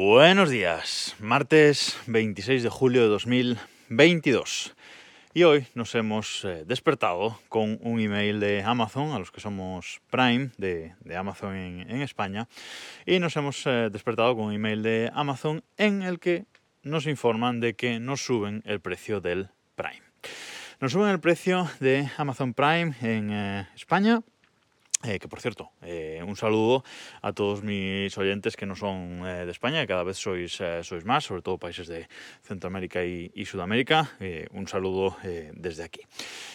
Buenos días, martes 26 de julio de 2022. Y hoy nos hemos eh, despertado con un email de Amazon, a los que somos Prime de, Amazon en, España, y nos hemos eh, despertado con un email de Amazon en el que nos informan de que nos suben el precio del Prime. Nos suben el precio de Amazon Prime en eh, España eh, que por cierto, eh, un saludo a todos mis oyentes que no son eh, de España, que cada vez sois, sois más, sobre todo países de Centroamérica y, Sudamérica. un saludo desde aquí.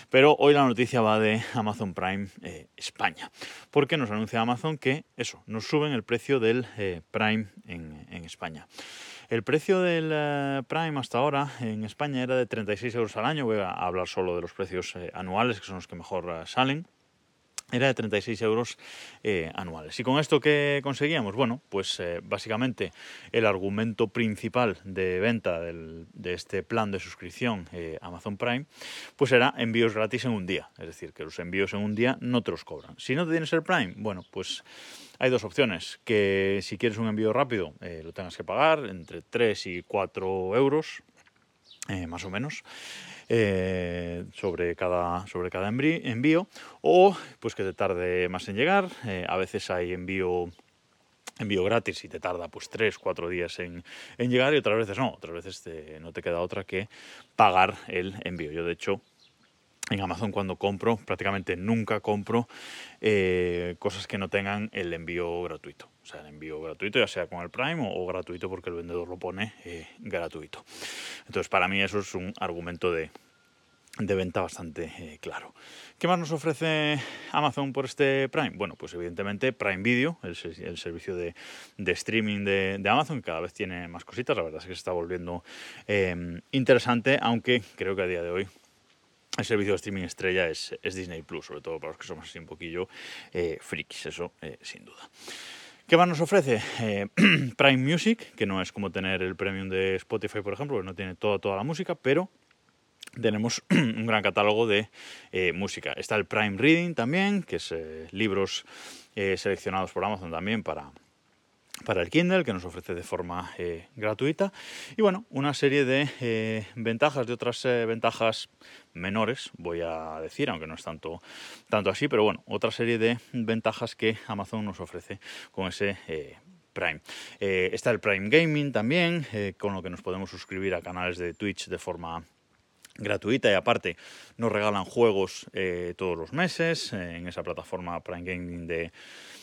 Pero hoy la noticia va de Amazon Prime España, porque nos anuncia Amazon que eso, nos suben el precio del Prime en, en, España. El precio del Prime hasta ahora en España era de 36 euros al año. Voy a hablar solo de los precios anuales, que son los que mejor salen era de 36 euros eh, anuales. ¿Y con esto qué conseguíamos? Bueno, pues eh, básicamente el argumento principal de venta de este plan de suscripción eh, Amazon Prime, pues era envíos gratis en un día. Es decir, que los envíos en un día no te los cobran. Si no te tienes el Prime, bueno, pues hay dos opciones. Que si quieres un envío rápido, lo tengas que pagar entre 3 y 4 euros, más o menos. Eh, sobre, cada, sobre cada envío o pues que te tarde más en llegar. Eh, a veces hay envío envío gratis y te tarda pues 3, 4 días en, llegar y otras veces no, otras veces no te queda otra que pagar el envío. Yo de hecho en Amazon cuando compro, prácticamente nunca compro eh, cosas que no tengan el envío gratuito. O sea, el envío gratuito, ya sea con el Prime o, gratuito porque el vendedor lo pone gratuito. Entonces, para mí eso es un argumento de, de venta bastante eh, claro. ¿Qué más nos ofrece Amazon por este Prime? Bueno, pues evidentemente Prime Video, el, servicio de, streaming de, Amazon, que cada vez tiene más cositas, la verdad es que se está volviendo interesante, aunque creo que a día de hoy el servicio de streaming estrella es, Disney Plus, sobre todo para los que somos así un poquillo eh, frikis, eso eh, sin duda. ¿Qué más nos ofrece? Prime Music, que no es como tener el premium de Spotify, por ejemplo, que no tiene toda, toda la música, pero tenemos un gran catálogo de eh, música. Está el Prime Reading también, que es eh, libros eh, seleccionados por Amazon también para, para el Kindle, que nos ofrece de forma gratuita. Y bueno, una serie de ventajas, de otras ventajas menores, voy a decir, aunque no es tanto, tanto así, pero bueno, otra serie de ventajas que Amazon nos ofrece con ese Prime. está el Prime Gaming también, con lo que nos podemos suscribir a canales de Twitch de forma gratuita y aparte nos regalan juegos eh, todos los meses eh, en esa plataforma Prime Gaming de,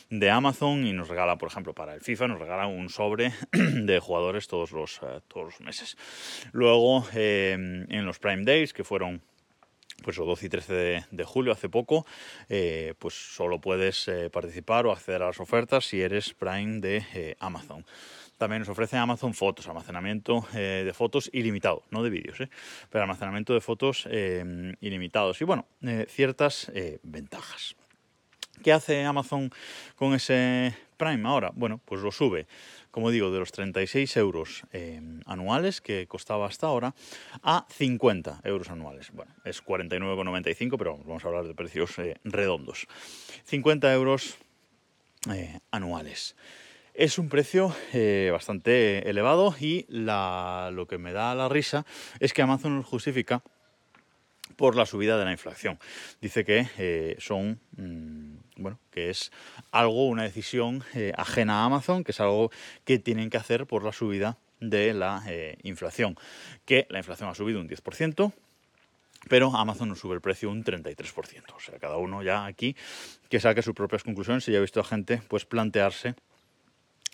de, Amazon y nos regala, por ejemplo, para el FIFA, nos regala un sobre de jugadores todos los, eh, todos los meses. Luego, en los Prime Days, que fueron pues el 12 y 13 de, julio, hace poco, pues solo puedes participar o acceder a las ofertas si eres Prime de Amazon. También nos ofrece Amazon Fotos, almacenamiento eh, de fotos ilimitado, no de vídeos, eh, pero almacenamiento de fotos eh, ilimitados. Y bueno, ciertas ventajas. ¿Qué hace Amazon con ese Prime ahora? Bueno, pues lo sube, como digo, de los 36 euros anuales que costaba hasta ahora a 50 euros anuales. Bueno, es 49,95, pero vamos a hablar de precios redondos. 50 euros anuales. Es un precio eh, bastante elevado y lo que me da la risa es que Amazon lo justifica por la subida de la inflación. Dice que eh, son, mm, bueno, que es algo, una decisión eh, ajena a Amazon, que es algo que tienen que hacer por la subida de la inflación. Que la inflación ha subido un 10%, pero Amazon nos sube el precio un 33%. O sea, cada uno ya aquí que saque sus propias conclusiones y ya he visto a gente pues plantearse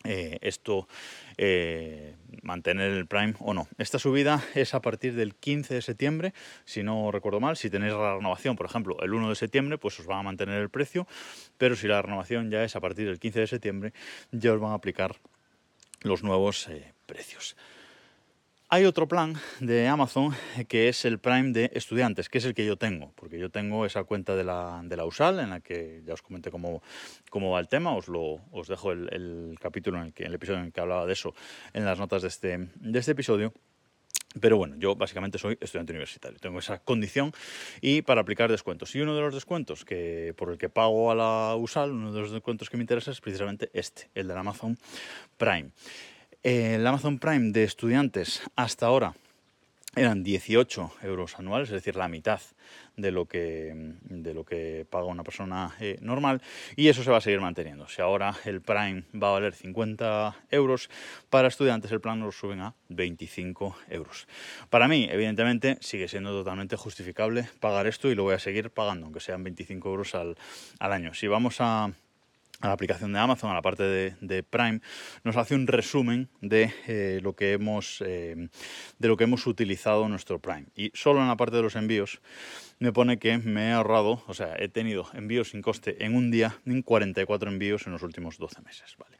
eh, esto eh, mantener el Prime o no. Esta subida es a partir del 15 de septiembre, si no recuerdo mal. Si tenéis la renovación, por ejemplo, el 1 de septiembre, pues os van a mantener el precio, pero si la renovación ya es a partir del 15 de septiembre, ya os van a aplicar los nuevos eh, precios. Hay otro plan de Amazon que es el Prime de estudiantes, que es el que yo tengo, porque yo tengo esa cuenta de la, de la USAL en la que ya os comenté cómo, cómo va el tema, os, os dejo el, capítulo, en el, que, el episodio en el que hablaba de eso en las notas de este, de este episodio. Pero bueno, yo básicamente soy estudiante universitario, tengo esa condición y para aplicar descuentos. Y uno de los descuentos que, por el que pago a la USAL, uno de los descuentos que me interesa es precisamente este, el del Amazon Prime. El Amazon Prime de estudiantes hasta ahora eran 18 euros anuales, es decir, la mitad de lo que, de lo que paga una persona eh, normal y eso se va a seguir manteniendo. Si ahora el Prime va a valer 50 euros, para estudiantes el plan lo suben a 25 euros. Para mí, evidentemente, sigue siendo totalmente justificable pagar esto y lo voy a seguir pagando, aunque sean 25 euros al, al año. Si vamos a a la aplicación de Amazon, a la parte de, Prime, nos hace un resumen de, eh, lo que hemos, eh, de lo que hemos utilizado nuestro Prime. Y solo en la parte de los envíos me pone que me he ahorrado, o sea, he tenido envíos sin coste en un día en 44 envíos en los últimos 12 meses. ¿vale?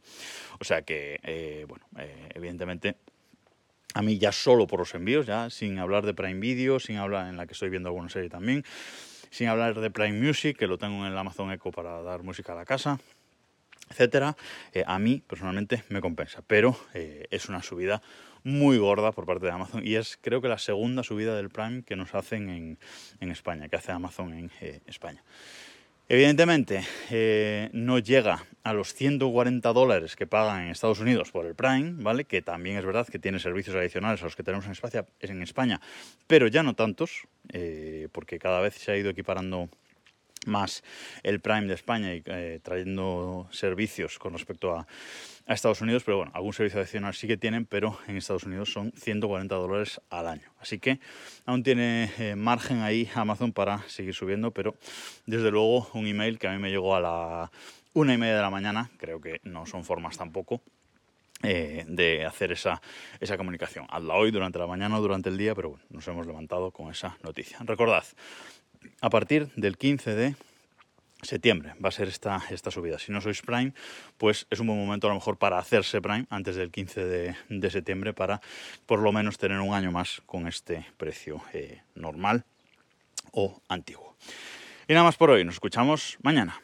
O sea que, eh, bueno, evidentemente a mí ya solo por los envíos, ya sin hablar de Prime Video, sin hablar en la que estoy viendo alguna serie también, sin hablar de Prime Music, que lo tengo en el Amazon Echo para dar música a la casa, etcétera, eh, a mí personalmente me compensa. Pero eh, es una subida muy gorda por parte de Amazon y es creo que la segunda subida del Prime que nos hacen en, España, que hace Amazon en eh, España. Evidentemente, no llega a los 140 dólares que pagan en Estados Unidos por el Prime, ¿vale? Que también es verdad que tiene servicios adicionales a los que tenemos en España, en España pero ya no tantos, porque cada vez se ha ido equiparando más el Prime de España y eh, trayendo servicios con respecto a, Estados Unidos, pero bueno, algún servicio adicional sí que tienen, pero en Estados Unidos son 140 dólares al año. Así que aún tiene eh, margen ahí Amazon para seguir subiendo, pero desde luego un email que a mí me llegó a la una y media de la mañana, creo que no son formas tampoco. Eh, de hacer esa, esa comunicación. Hazla hoy durante la mañana o durante el día, pero bueno, nos hemos levantado con esa noticia. Recordad, a partir del 15 de septiembre va a ser esta, esta subida. Si no sois Prime, pues es un buen momento a lo mejor para hacerse Prime antes del 15 de, septiembre para por lo menos tener un año más con este precio eh, normal o antiguo. Y nada más por hoy, nos escuchamos mañana.